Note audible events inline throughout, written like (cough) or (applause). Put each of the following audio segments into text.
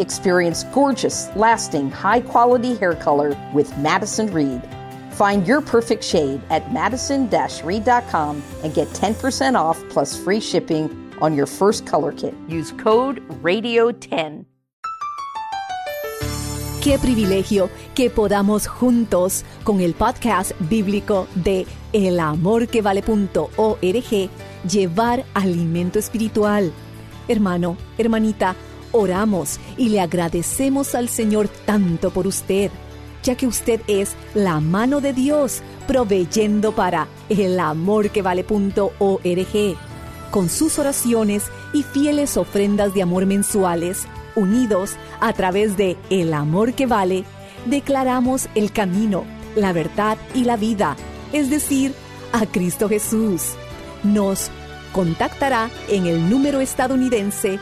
Experience gorgeous, lasting, high quality hair color with Madison Reed. Find your perfect shade at madison reed.com and get 10% off plus free shipping on your first color kit. Use code RADIO10. Qué privilegio que podamos juntos con el podcast bíblico de elamorquevale.org llevar alimento espiritual. Hermano, hermanita, oramos y le agradecemos al Señor tanto por usted, ya que usted es la mano de Dios proveyendo para elamorquevale.org. Con sus oraciones y fieles ofrendas de amor mensuales, unidos a través de El Amor que Vale, declaramos el camino, la verdad y la vida, es decir, a Cristo Jesús. Nos contactará en el número estadounidense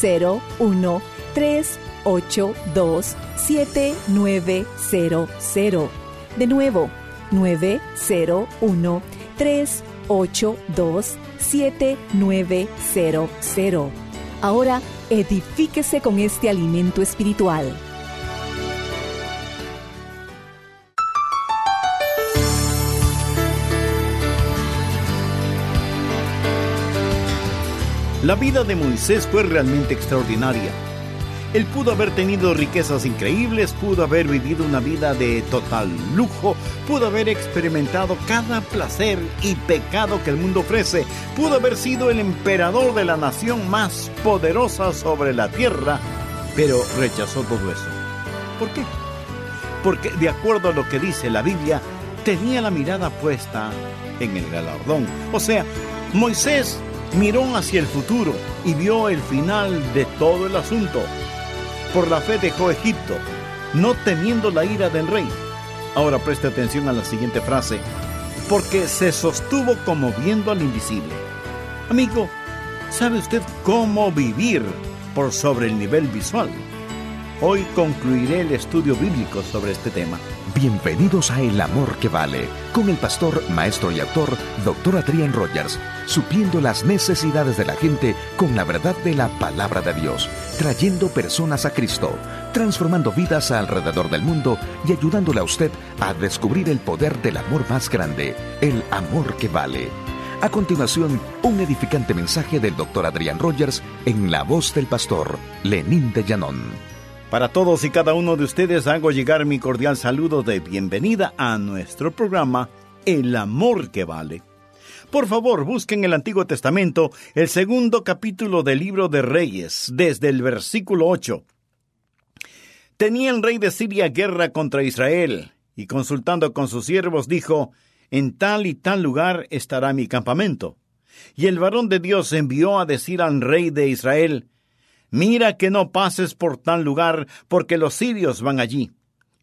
901 382 7900. De nuevo, 901 382 7900. Ahora edifíquese con este alimento espiritual. La vida de Moisés fue realmente extraordinaria. Él pudo haber tenido riquezas increíbles, pudo haber vivido una vida de total lujo, pudo haber experimentado cada placer y pecado que el mundo ofrece, pudo haber sido el emperador de la nación más poderosa sobre la tierra, pero rechazó todo eso. ¿Por qué? Porque de acuerdo a lo que dice la Biblia, tenía la mirada puesta en el galardón. O sea, Moisés miró hacia el futuro y vio el final de todo el asunto por la fe dejó Egipto, no temiendo la ira del rey. Ahora preste atención a la siguiente frase, porque se sostuvo como viendo al invisible. Amigo, ¿sabe usted cómo vivir por sobre el nivel visual? Hoy concluiré el estudio bíblico sobre este tema. Bienvenidos a El Amor que Vale, con el pastor, maestro y autor, Dr. Adrian Rogers, supliendo las necesidades de la gente con la verdad de la palabra de Dios, trayendo personas a Cristo, transformando vidas alrededor del mundo y ayudándole a usted a descubrir el poder del amor más grande, el amor que vale. A continuación, un edificante mensaje del Dr. Adrian Rogers en la voz del pastor Lenín de Llanón. Para todos y cada uno de ustedes hago llegar mi cordial saludo de bienvenida a nuestro programa El Amor que Vale. Por favor, busquen el Antiguo Testamento, el segundo capítulo del libro de Reyes, desde el versículo 8. Tenía el rey de Siria guerra contra Israel, y consultando con sus siervos dijo, En tal y tal lugar estará mi campamento. Y el varón de Dios envió a decir al rey de Israel, Mira que no pases por tal lugar, porque los sirios van allí.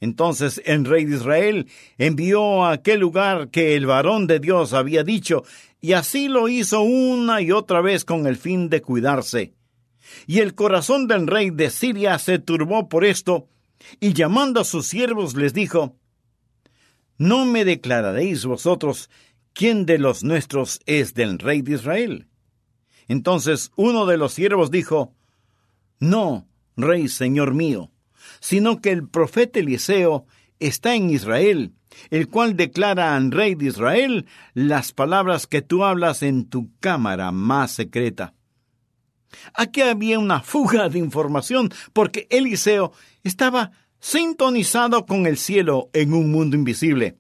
Entonces el rey de Israel envió a aquel lugar que el varón de Dios había dicho, y así lo hizo una y otra vez con el fin de cuidarse. Y el corazón del rey de Siria se turbó por esto, y llamando a sus siervos les dijo, ¿No me declararéis vosotros quién de los nuestros es del rey de Israel? Entonces uno de los siervos dijo, no, rey señor mío, sino que el profeta Eliseo está en Israel, el cual declara al rey de Israel las palabras que tú hablas en tu cámara más secreta. Aquí había una fuga de información porque Eliseo estaba sintonizado con el cielo en un mundo invisible.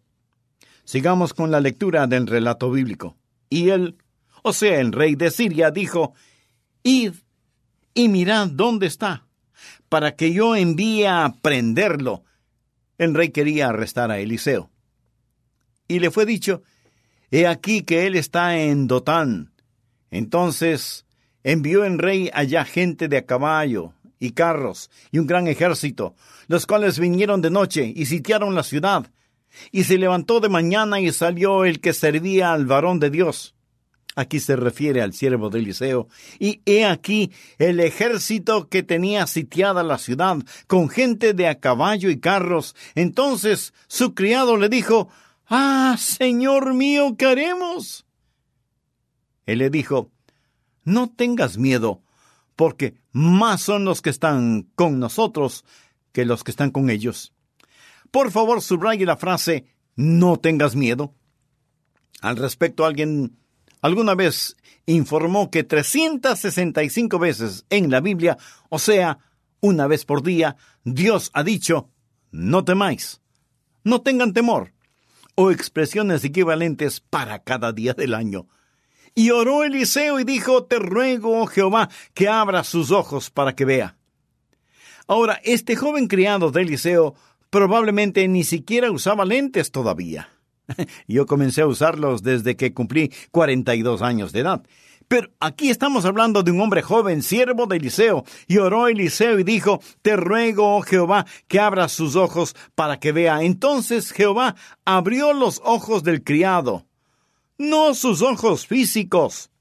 Sigamos con la lectura del relato bíblico. Y él, o sea, el rey de Siria, dijo, Id y mirad dónde está, para que yo envíe a prenderlo. El rey quería arrestar a Eliseo. Y le fue dicho, He aquí que él está en Dotán. Entonces envió el rey allá gente de a caballo y carros y un gran ejército, los cuales vinieron de noche y sitiaron la ciudad. Y se levantó de mañana y salió el que servía al varón de Dios. Aquí se refiere al siervo de Eliseo. Y he aquí el ejército que tenía sitiada la ciudad, con gente de a caballo y carros. Entonces su criado le dijo, Ah, Señor mío, ¿qué haremos? Él le dijo, No tengas miedo, porque más son los que están con nosotros que los que están con ellos. Por favor, subraye la frase, no tengas miedo. Al respecto, alguien alguna vez informó que 365 veces en la Biblia, o sea, una vez por día, Dios ha dicho, no temáis, no tengan temor, o expresiones equivalentes para cada día del año. Y oró Eliseo y dijo, Te ruego, oh Jehová, que abra sus ojos para que vea. Ahora, este joven criado de Eliseo probablemente ni siquiera usaba lentes todavía. (laughs) Yo comencé a usarlos desde que cumplí 42 años de edad. Pero aquí estamos hablando de un hombre joven, siervo de Eliseo, y oró Eliseo y dijo, Te ruego, oh Jehová, que abra sus ojos para que vea. Entonces Jehová abrió los ojos del criado, no sus ojos físicos,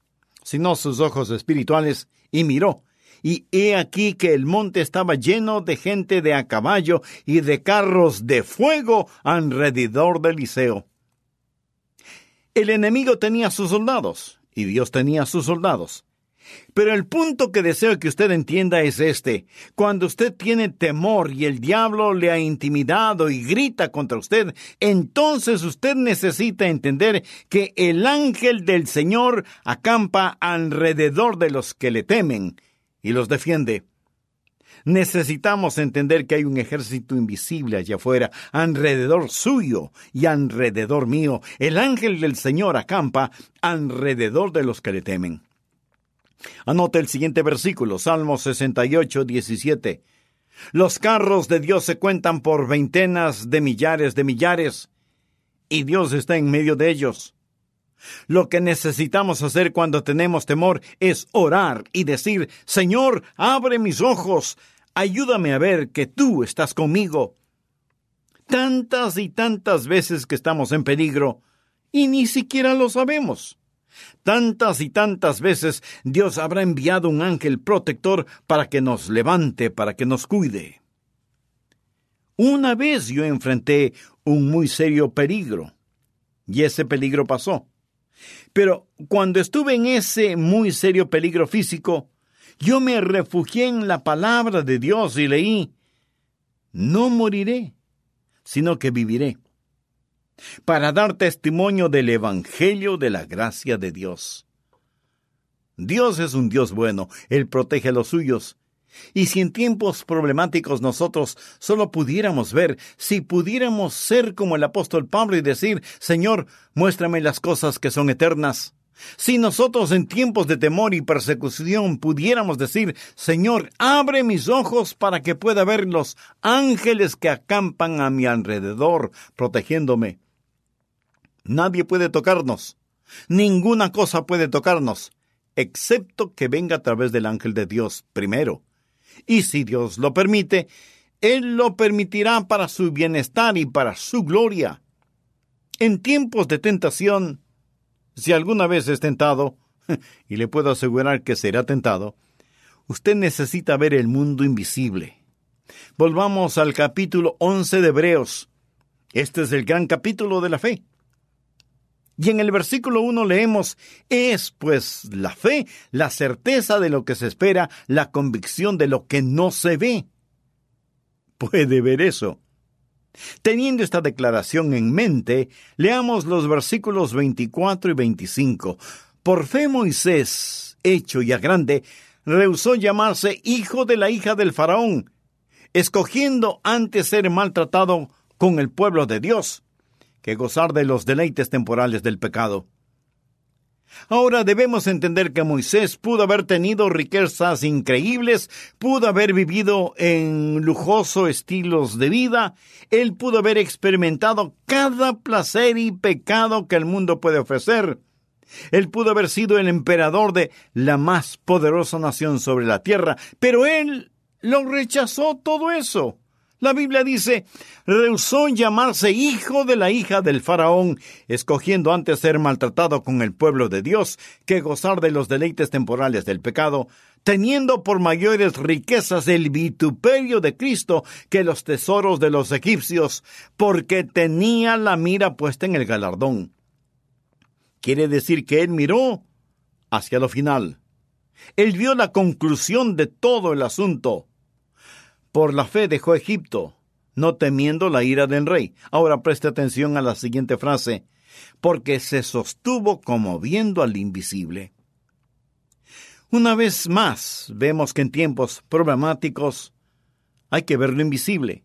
sino sus ojos espirituales, y miró. Y he aquí que el monte estaba lleno de gente de a caballo y de carros de fuego alrededor de Eliseo. El enemigo tenía sus soldados, y Dios tenía sus soldados. Pero el punto que deseo que usted entienda es este. Cuando usted tiene temor y el diablo le ha intimidado y grita contra usted, entonces usted necesita entender que el ángel del Señor acampa alrededor de los que le temen y los defiende. Necesitamos entender que hay un ejército invisible allá afuera, alrededor suyo y alrededor mío. El ángel del Señor acampa alrededor de los que le temen. Anote el siguiente versículo, Salmo 68, 17. Los carros de Dios se cuentan por veintenas de millares de millares, y Dios está en medio de ellos. Lo que necesitamos hacer cuando tenemos temor es orar y decir, Señor, abre mis ojos, ayúdame a ver que tú estás conmigo. Tantas y tantas veces que estamos en peligro, y ni siquiera lo sabemos. Tantas y tantas veces Dios habrá enviado un ángel protector para que nos levante, para que nos cuide. Una vez yo enfrenté un muy serio peligro, y ese peligro pasó. Pero cuando estuve en ese muy serio peligro físico, yo me refugié en la palabra de Dios y leí, no moriré, sino que viviré para dar testimonio del Evangelio de la gracia de Dios. Dios es un Dios bueno, Él protege a los suyos. Y si en tiempos problemáticos nosotros solo pudiéramos ver, si pudiéramos ser como el apóstol Pablo y decir, Señor, muéstrame las cosas que son eternas. Si nosotros en tiempos de temor y persecución pudiéramos decir, Señor, abre mis ojos para que pueda ver los ángeles que acampan a mi alrededor, protegiéndome. Nadie puede tocarnos. Ninguna cosa puede tocarnos, excepto que venga a través del ángel de Dios primero. Y si Dios lo permite, Él lo permitirá para su bienestar y para su gloria. En tiempos de tentación, si alguna vez es tentado, (laughs) y le puedo asegurar que será tentado, usted necesita ver el mundo invisible. Volvamos al capítulo 11 de Hebreos. Este es el gran capítulo de la fe. Y en el versículo 1 leemos, es pues la fe, la certeza de lo que se espera, la convicción de lo que no se ve. Puede ver eso. Teniendo esta declaración en mente, leamos los versículos 24 y 25. Por fe Moisés, hecho ya grande, rehusó llamarse hijo de la hija del faraón, escogiendo antes ser maltratado con el pueblo de Dios que gozar de los deleites temporales del pecado. Ahora debemos entender que Moisés pudo haber tenido riquezas increíbles, pudo haber vivido en lujoso estilos de vida, él pudo haber experimentado cada placer y pecado que el mundo puede ofrecer. Él pudo haber sido el emperador de la más poderosa nación sobre la tierra, pero él lo rechazó todo eso. La Biblia dice, rehusó llamarse hijo de la hija del faraón, escogiendo antes ser maltratado con el pueblo de Dios que gozar de los deleites temporales del pecado, teniendo por mayores riquezas el vituperio de Cristo que los tesoros de los egipcios, porque tenía la mira puesta en el galardón. Quiere decir que él miró hacia lo final. Él vio la conclusión de todo el asunto. Por la fe dejó Egipto, no temiendo la ira del rey. Ahora preste atención a la siguiente frase, porque se sostuvo como viendo al invisible. Una vez más, vemos que en tiempos problemáticos hay que ver lo invisible.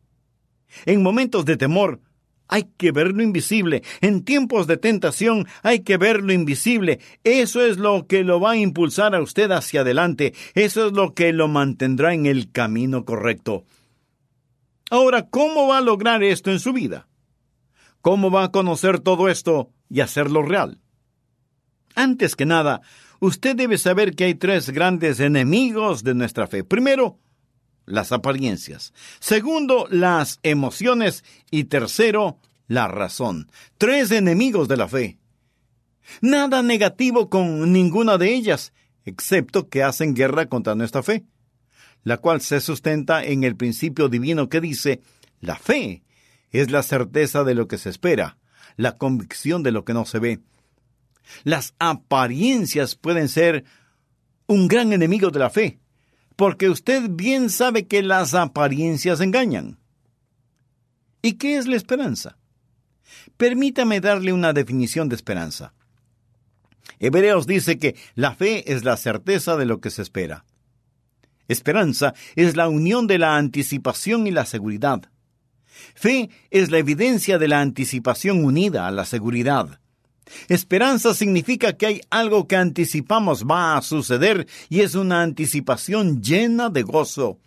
En momentos de temor hay que ver lo invisible. En tiempos de tentación hay que ver lo invisible. Eso es lo que lo va a impulsar a usted hacia adelante. Eso es lo que lo mantendrá en el camino correcto. Ahora, ¿cómo va a lograr esto en su vida? ¿Cómo va a conocer todo esto y hacerlo real? Antes que nada, usted debe saber que hay tres grandes enemigos de nuestra fe. Primero, las apariencias. Segundo, las emociones. Y tercero, la razón. Tres enemigos de la fe. Nada negativo con ninguna de ellas, excepto que hacen guerra contra nuestra fe, la cual se sustenta en el principio divino que dice, la fe es la certeza de lo que se espera, la convicción de lo que no se ve. Las apariencias pueden ser un gran enemigo de la fe, porque usted bien sabe que las apariencias engañan. ¿Y qué es la esperanza? Permítame darle una definición de esperanza. Hebreos dice que la fe es la certeza de lo que se espera. Esperanza es la unión de la anticipación y la seguridad. Fe es la evidencia de la anticipación unida a la seguridad. Esperanza significa que hay algo que anticipamos va a suceder y es una anticipación llena de gozo.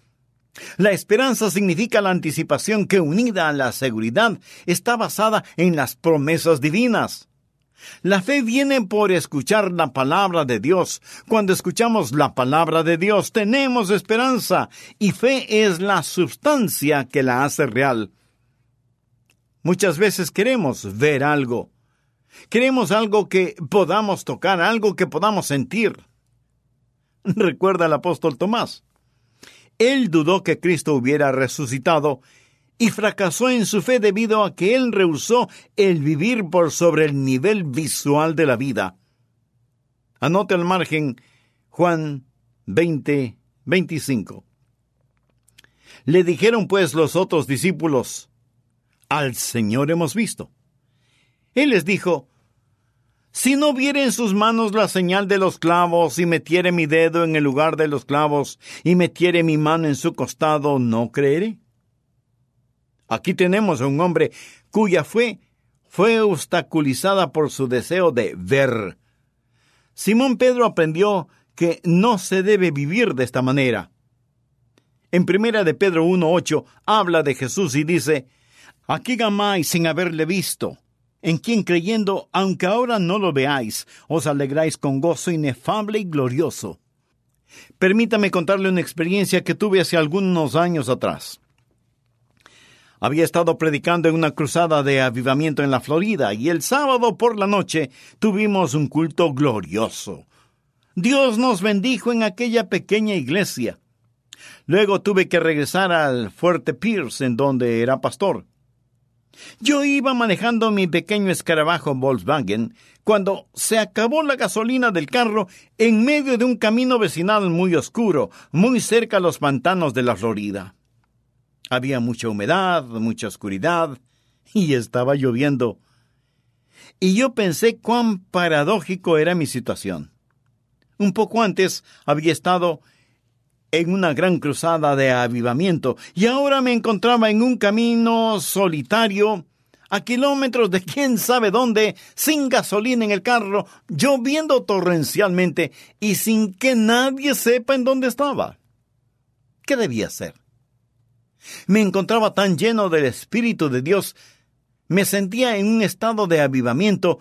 La esperanza significa la anticipación que unida a la seguridad está basada en las promesas divinas. La fe viene por escuchar la palabra de Dios. Cuando escuchamos la palabra de Dios tenemos esperanza y fe es la sustancia que la hace real. Muchas veces queremos ver algo, Queremos algo que podamos tocar, algo que podamos sentir. (laughs) Recuerda al apóstol Tomás. Él dudó que Cristo hubiera resucitado y fracasó en su fe debido a que él rehusó el vivir por sobre el nivel visual de la vida. Anote al margen Juan 20, 25. Le dijeron pues los otros discípulos, al Señor hemos visto. Él les dijo, Si no viere en sus manos la señal de los clavos, y metiere mi dedo en el lugar de los clavos, y metiere mi mano en su costado, ¿no creeré? Aquí tenemos a un hombre cuya fe fue obstaculizada por su deseo de ver. Simón Pedro aprendió que no se debe vivir de esta manera. En primera de Pedro 1.8 habla de Jesús y dice, Aquí gamáis sin haberle visto, en quien creyendo, aunque ahora no lo veáis, os alegráis con gozo inefable y glorioso. Permítame contarle una experiencia que tuve hace algunos años atrás. Había estado predicando en una cruzada de avivamiento en la Florida y el sábado por la noche tuvimos un culto glorioso. Dios nos bendijo en aquella pequeña iglesia. Luego tuve que regresar al Fuerte Pierce, en donde era pastor. Yo iba manejando mi pequeño escarabajo Volkswagen cuando se acabó la gasolina del carro en medio de un camino vecinal muy oscuro, muy cerca a los pantanos de la Florida. Había mucha humedad, mucha oscuridad, y estaba lloviendo. Y yo pensé cuán paradójico era mi situación. Un poco antes había estado en una gran cruzada de avivamiento y ahora me encontraba en un camino solitario a kilómetros de quién sabe dónde, sin gasolina en el carro, lloviendo torrencialmente y sin que nadie sepa en dónde estaba. ¿Qué debía hacer? Me encontraba tan lleno del Espíritu de Dios, me sentía en un estado de avivamiento,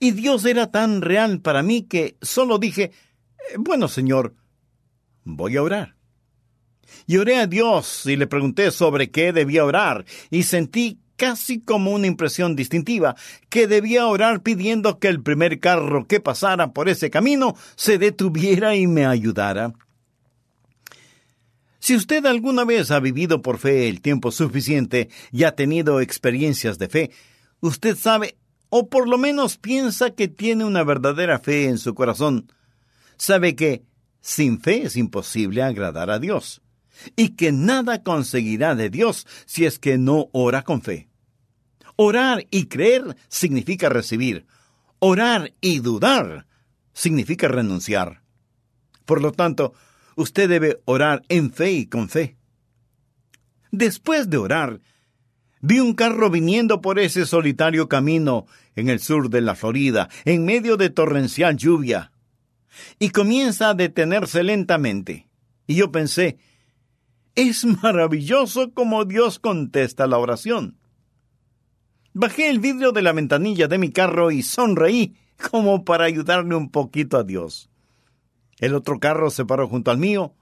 y Dios era tan real para mí que solo dije, bueno, Señor, voy a orar. Y oré a Dios y le pregunté sobre qué debía orar y sentí casi como una impresión distintiva, que debía orar pidiendo que el primer carro que pasara por ese camino se detuviera y me ayudara. Si usted alguna vez ha vivido por fe el tiempo suficiente y ha tenido experiencias de fe, usted sabe, o por lo menos piensa que tiene una verdadera fe en su corazón, sabe que sin fe es imposible agradar a Dios y que nada conseguirá de Dios si es que no ora con fe. Orar y creer significa recibir. Orar y dudar significa renunciar. Por lo tanto, usted debe orar en fe y con fe. Después de orar, vi un carro viniendo por ese solitario camino en el sur de la Florida, en medio de torrencial lluvia, y comienza a detenerse lentamente. Y yo pensé, es maravilloso como Dios contesta la oración. Bajé el vidrio de la ventanilla de mi carro y sonreí como para ayudarle un poquito a Dios. El otro carro se paró junto al mío.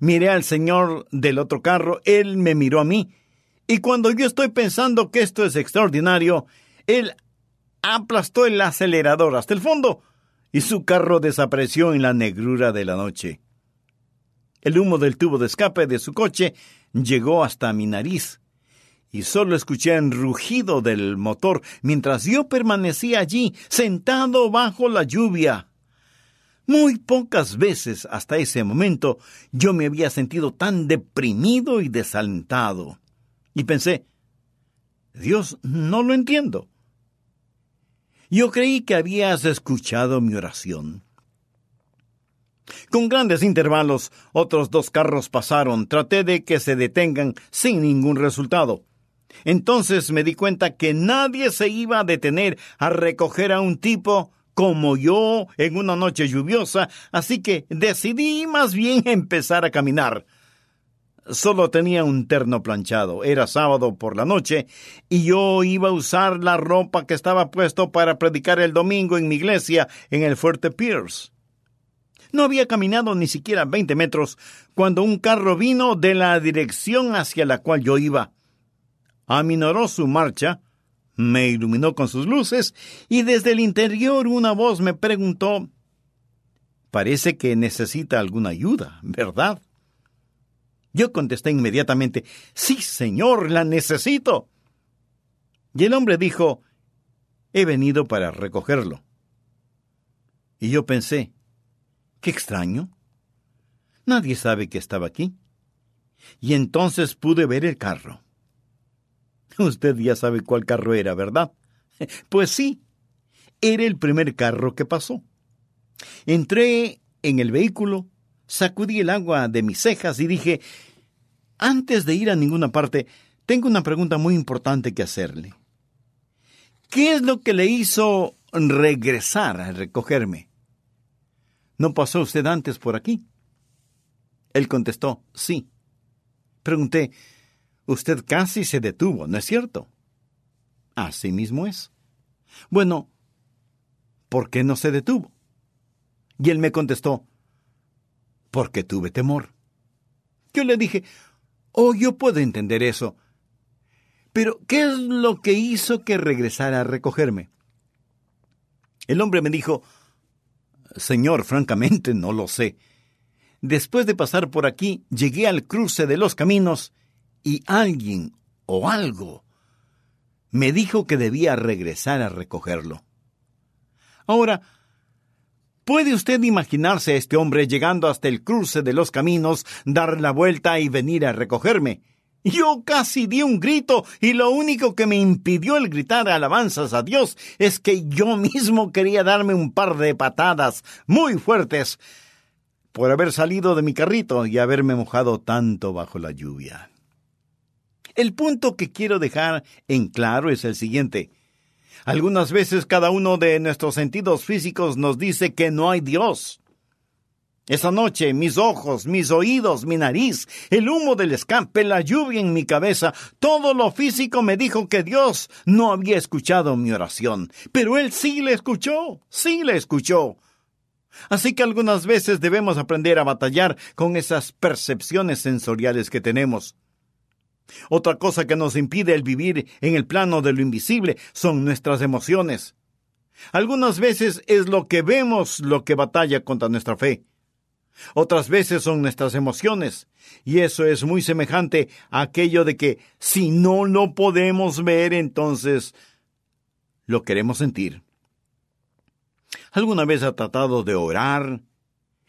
Miré al señor del otro carro, él me miró a mí, y cuando yo estoy pensando que esto es extraordinario, él aplastó el acelerador hasta el fondo y su carro desapareció en la negrura de la noche. El humo del tubo de escape de su coche llegó hasta mi nariz y solo escuché el rugido del motor mientras yo permanecía allí, sentado bajo la lluvia. Muy pocas veces hasta ese momento yo me había sentido tan deprimido y desalentado. Y pensé, Dios, no lo entiendo. Yo creí que habías escuchado mi oración. Con grandes intervalos, otros dos carros pasaron. Traté de que se detengan sin ningún resultado. Entonces me di cuenta que nadie se iba a detener a recoger a un tipo como yo en una noche lluviosa, así que decidí más bien empezar a caminar. Solo tenía un terno planchado, era sábado por la noche, y yo iba a usar la ropa que estaba puesto para predicar el domingo en mi iglesia en el Fuerte Pierce. No había caminado ni siquiera veinte metros cuando un carro vino de la dirección hacia la cual yo iba. Aminoró su marcha, me iluminó con sus luces y desde el interior una voz me preguntó Parece que necesita alguna ayuda, ¿verdad? Yo contesté inmediatamente Sí, señor, la necesito. Y el hombre dijo He venido para recogerlo. Y yo pensé Qué extraño. Nadie sabe que estaba aquí. Y entonces pude ver el carro. Usted ya sabe cuál carro era, ¿verdad? (laughs) Pues sí, era el primer carro que pasó. Entré en el vehículo, sacudí el agua de mis cejas y dije, antes de ir a ninguna parte, tengo una pregunta muy importante que hacerle. ¿Qué es lo que le hizo regresar a recogerme? ¿No pasó usted antes por aquí? Él contestó, sí. Pregunté, Usted casi se detuvo, ¿no es cierto? Así mismo es. Bueno, ¿por qué no se detuvo? Y él me contestó, porque tuve temor. Yo le dije, oh, yo puedo entender eso. Pero, ¿qué es lo que hizo que regresara a recogerme? El hombre me dijo, Señor, francamente no lo sé. Después de pasar por aquí, llegué al cruce de los caminos y alguien o algo me dijo que debía regresar a recogerlo. Ahora, ¿puede usted imaginarse a este hombre llegando hasta el cruce de los caminos, dar la vuelta y venir a recogerme? Yo casi di un grito y lo único que me impidió el gritar alabanzas a Dios es que yo mismo quería darme un par de patadas muy fuertes por haber salido de mi carrito y haberme mojado tanto bajo la lluvia. El punto que quiero dejar en claro es el siguiente. Algunas veces cada uno de nuestros sentidos físicos nos dice que no hay Dios. Esa noche mis ojos, mis oídos, mi nariz, el humo del escape, la lluvia en mi cabeza, todo lo físico me dijo que Dios no había escuchado mi oración. Pero Él sí le escuchó, sí le escuchó. Así que algunas veces debemos aprender a batallar con esas percepciones sensoriales que tenemos. Otra cosa que nos impide el vivir en el plano de lo invisible son nuestras emociones. Algunas veces es lo que vemos lo que batalla contra nuestra fe. Otras veces son nuestras emociones, y eso es muy semejante a aquello de que si no lo podemos ver, entonces lo queremos sentir. ¿Alguna vez ha tratado de orar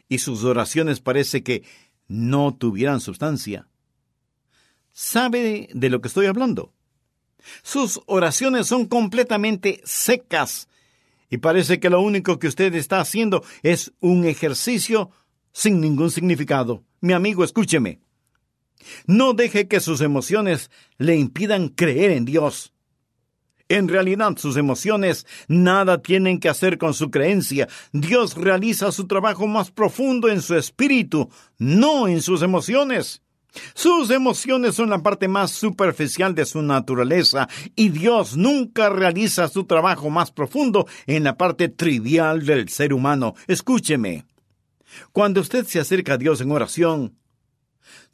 y sus oraciones parece que no tuvieran sustancia? ¿Sabe de lo que estoy hablando? Sus oraciones son completamente secas y parece que lo único que usted está haciendo es un ejercicio sin ningún significado. Mi amigo, escúcheme. No deje que sus emociones le impidan creer en Dios. En realidad sus emociones nada tienen que hacer con su creencia. Dios realiza su trabajo más profundo en su espíritu, no en sus emociones. Sus emociones son la parte más superficial de su naturaleza y Dios nunca realiza su trabajo más profundo en la parte trivial del ser humano. Escúcheme. Cuando usted se acerca a Dios en oración,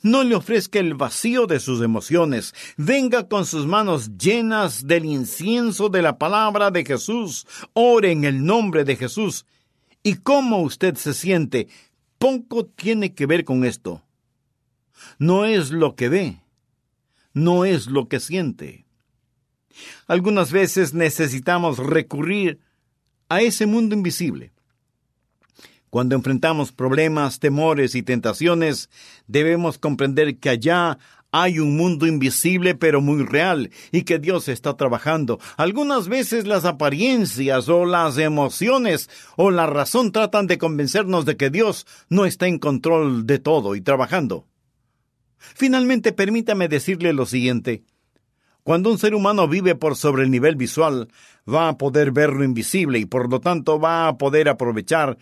no le ofrezca el vacío de sus emociones. Venga con sus manos llenas del incienso de la palabra de Jesús. Ore en el nombre de Jesús. ¿Y cómo usted se siente? Poco tiene que ver con esto. No es lo que ve, no es lo que siente. Algunas veces necesitamos recurrir a ese mundo invisible cuando enfrentamos problemas, temores y tentaciones, debemos comprender que allá hay un mundo invisible pero muy real y que Dios está trabajando. Algunas veces las apariencias o las emociones o la razón tratan de convencernos de que Dios no está en control de todo y trabajando. Finalmente, permítame decirle lo siguiente. Cuando un ser humano vive por sobre el nivel visual, va a poder ver lo invisible y por lo tanto va a poder aprovechar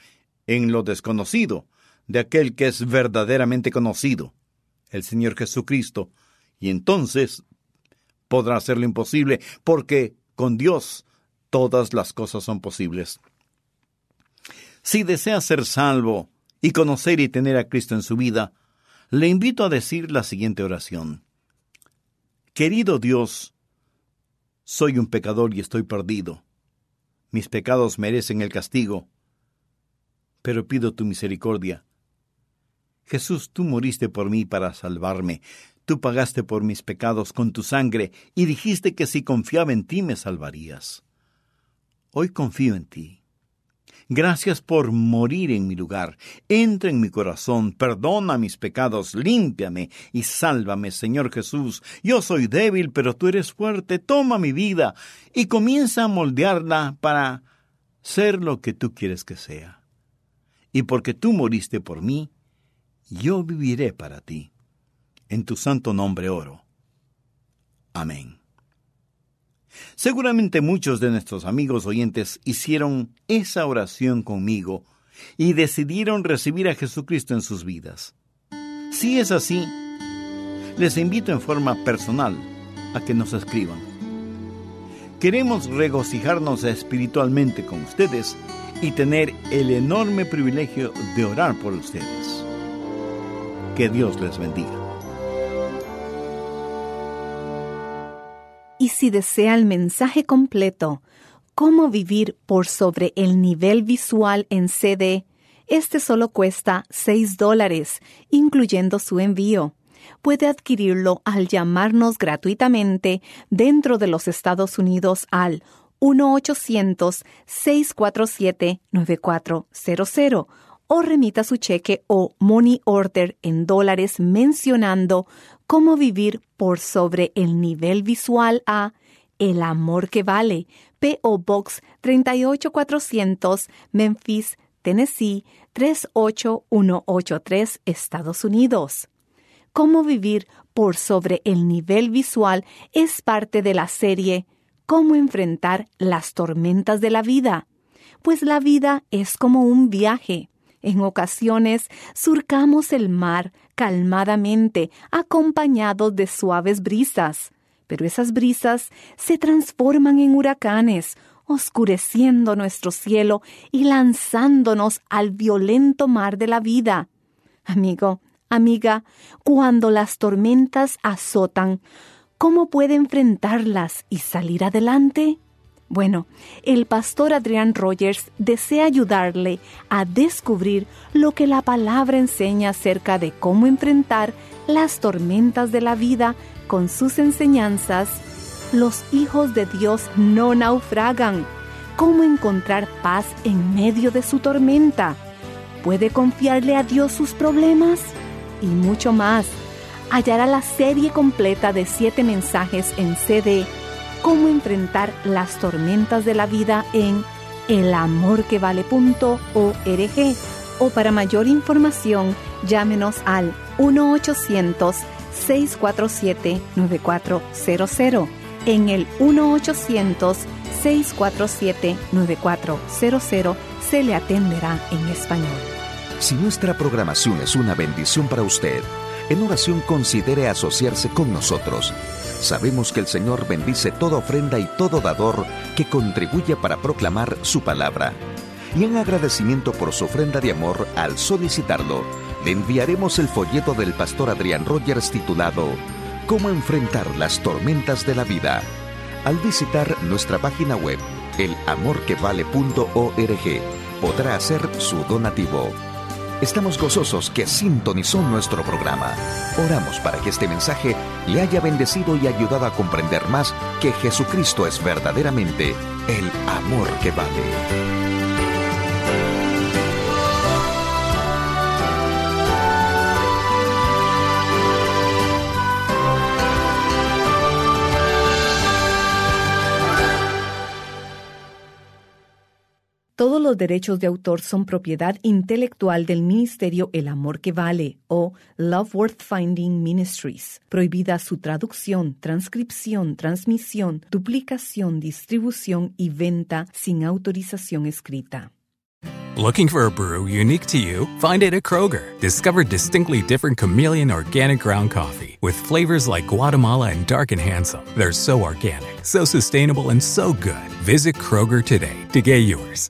en lo desconocido de aquel que es verdaderamente conocido, el Señor Jesucristo, y entonces podrá hacer lo imposible, porque con Dios todas las cosas son posibles. Si desea ser salvo y conocer y tener a Cristo en su vida, le invito a decir la siguiente oración. Querido Dios, soy un pecador y estoy perdido. Mis pecados merecen el castigo pero pido tu misericordia. Jesús, tú moriste por mí para salvarme. Tú pagaste por mis pecados con tu sangre y dijiste que si confiaba en ti me salvarías. Hoy confío en ti. Gracias por morir en mi lugar. Entra en mi corazón, perdona mis pecados, límpiame y sálvame, Señor Jesús. Yo soy débil, pero tú eres fuerte. Toma mi vida y comienza a moldearla para ser lo que tú quieres que sea y porque tú moriste por mí, yo viviré para ti. En tu santo nombre oro. Amén. Seguramente muchos de nuestros amigos oyentes hicieron esa oración conmigo y decidieron recibir a Jesucristo en sus vidas. Si es así, les invito en forma personal a que nos escriban. Queremos regocijarnos espiritualmente con ustedes y tener el enorme privilegio de orar por ustedes. Que Dios les bendiga. Si desea el mensaje completo, cómo vivir por sobre el nivel visual en CD, este solo cuesta 6 dólares, incluyendo su envío. Puede adquirirlo al llamarnos gratuitamente dentro de los Estados Unidos al 1-800-647-9400 o remita su cheque o money order en dólares mencionando cómo vivir por sobre el nivel visual a El Amor que Vale, P.O. Box 38400, Memphis, Tennessee 38183, Estados Unidos. Cómo vivir por sobre el nivel visual es parte de la serie cómo enfrentar las tormentas de la vida, pues la vida es como un viaje. En ocasiones surcamos el mar calmadamente, acompañados de suaves brisas, pero esas brisas se transforman en huracanes oscureciendo nuestro cielo y lanzándonos al violento mar de la vida. Amigo, amiga, cuando las tormentas azotan, ¿cómo puede enfrentarlas y salir adelante? Bueno, el pastor Adrián Rogers desea ayudarle a descubrir lo que la palabra enseña acerca de cómo enfrentar las tormentas de la vida con sus enseñanzas. Los hijos de Dios no naufragan. ¿Cómo encontrar paz en medio de su tormenta? ¿Puede confiarle a Dios sus problemas? Y mucho más. Hallará la serie completa de siete mensajes en CD cómo enfrentar las tormentas de la vida en elamorquevale.org o para mayor información llámenos al 1-800-647-9400. En el 1-800-647-9400 se le atenderá en español. Si nuestra programación es una bendición para usted, en oración considere asociarse con nosotros Sabemos que el Señor bendice toda ofrenda y todo dador que contribuye para proclamar su palabra. Y en agradecimiento por su ofrenda de amor, al solicitarlo, le enviaremos el folleto del pastor Adrián Rogers titulado Cómo enfrentar las tormentas de la vida. Al visitar nuestra página web, elamorquevale.org, podrá hacer su donativo. Estamos gozosos que sintonizó nuestro programa. Oramos para que este mensaje le haya bendecido y ayudado a comprender más que Jesucristo es verdaderamente el amor que vale. Los derechos de autor son propiedad intelectual del Ministerio El Amor que Vale o Love Worth Finding Ministries. Prohibida su traducción, transcripción, transmisión, duplicación, distribución y venta sin autorización escrita. Looking for a brew unique to you? Find it at Kroger. Discover distinctly different chameleon organic ground coffee with flavors like Guatemala and Dark and Handsome. They're so organic, so sustainable, and so good. Visit Kroger today to get yours.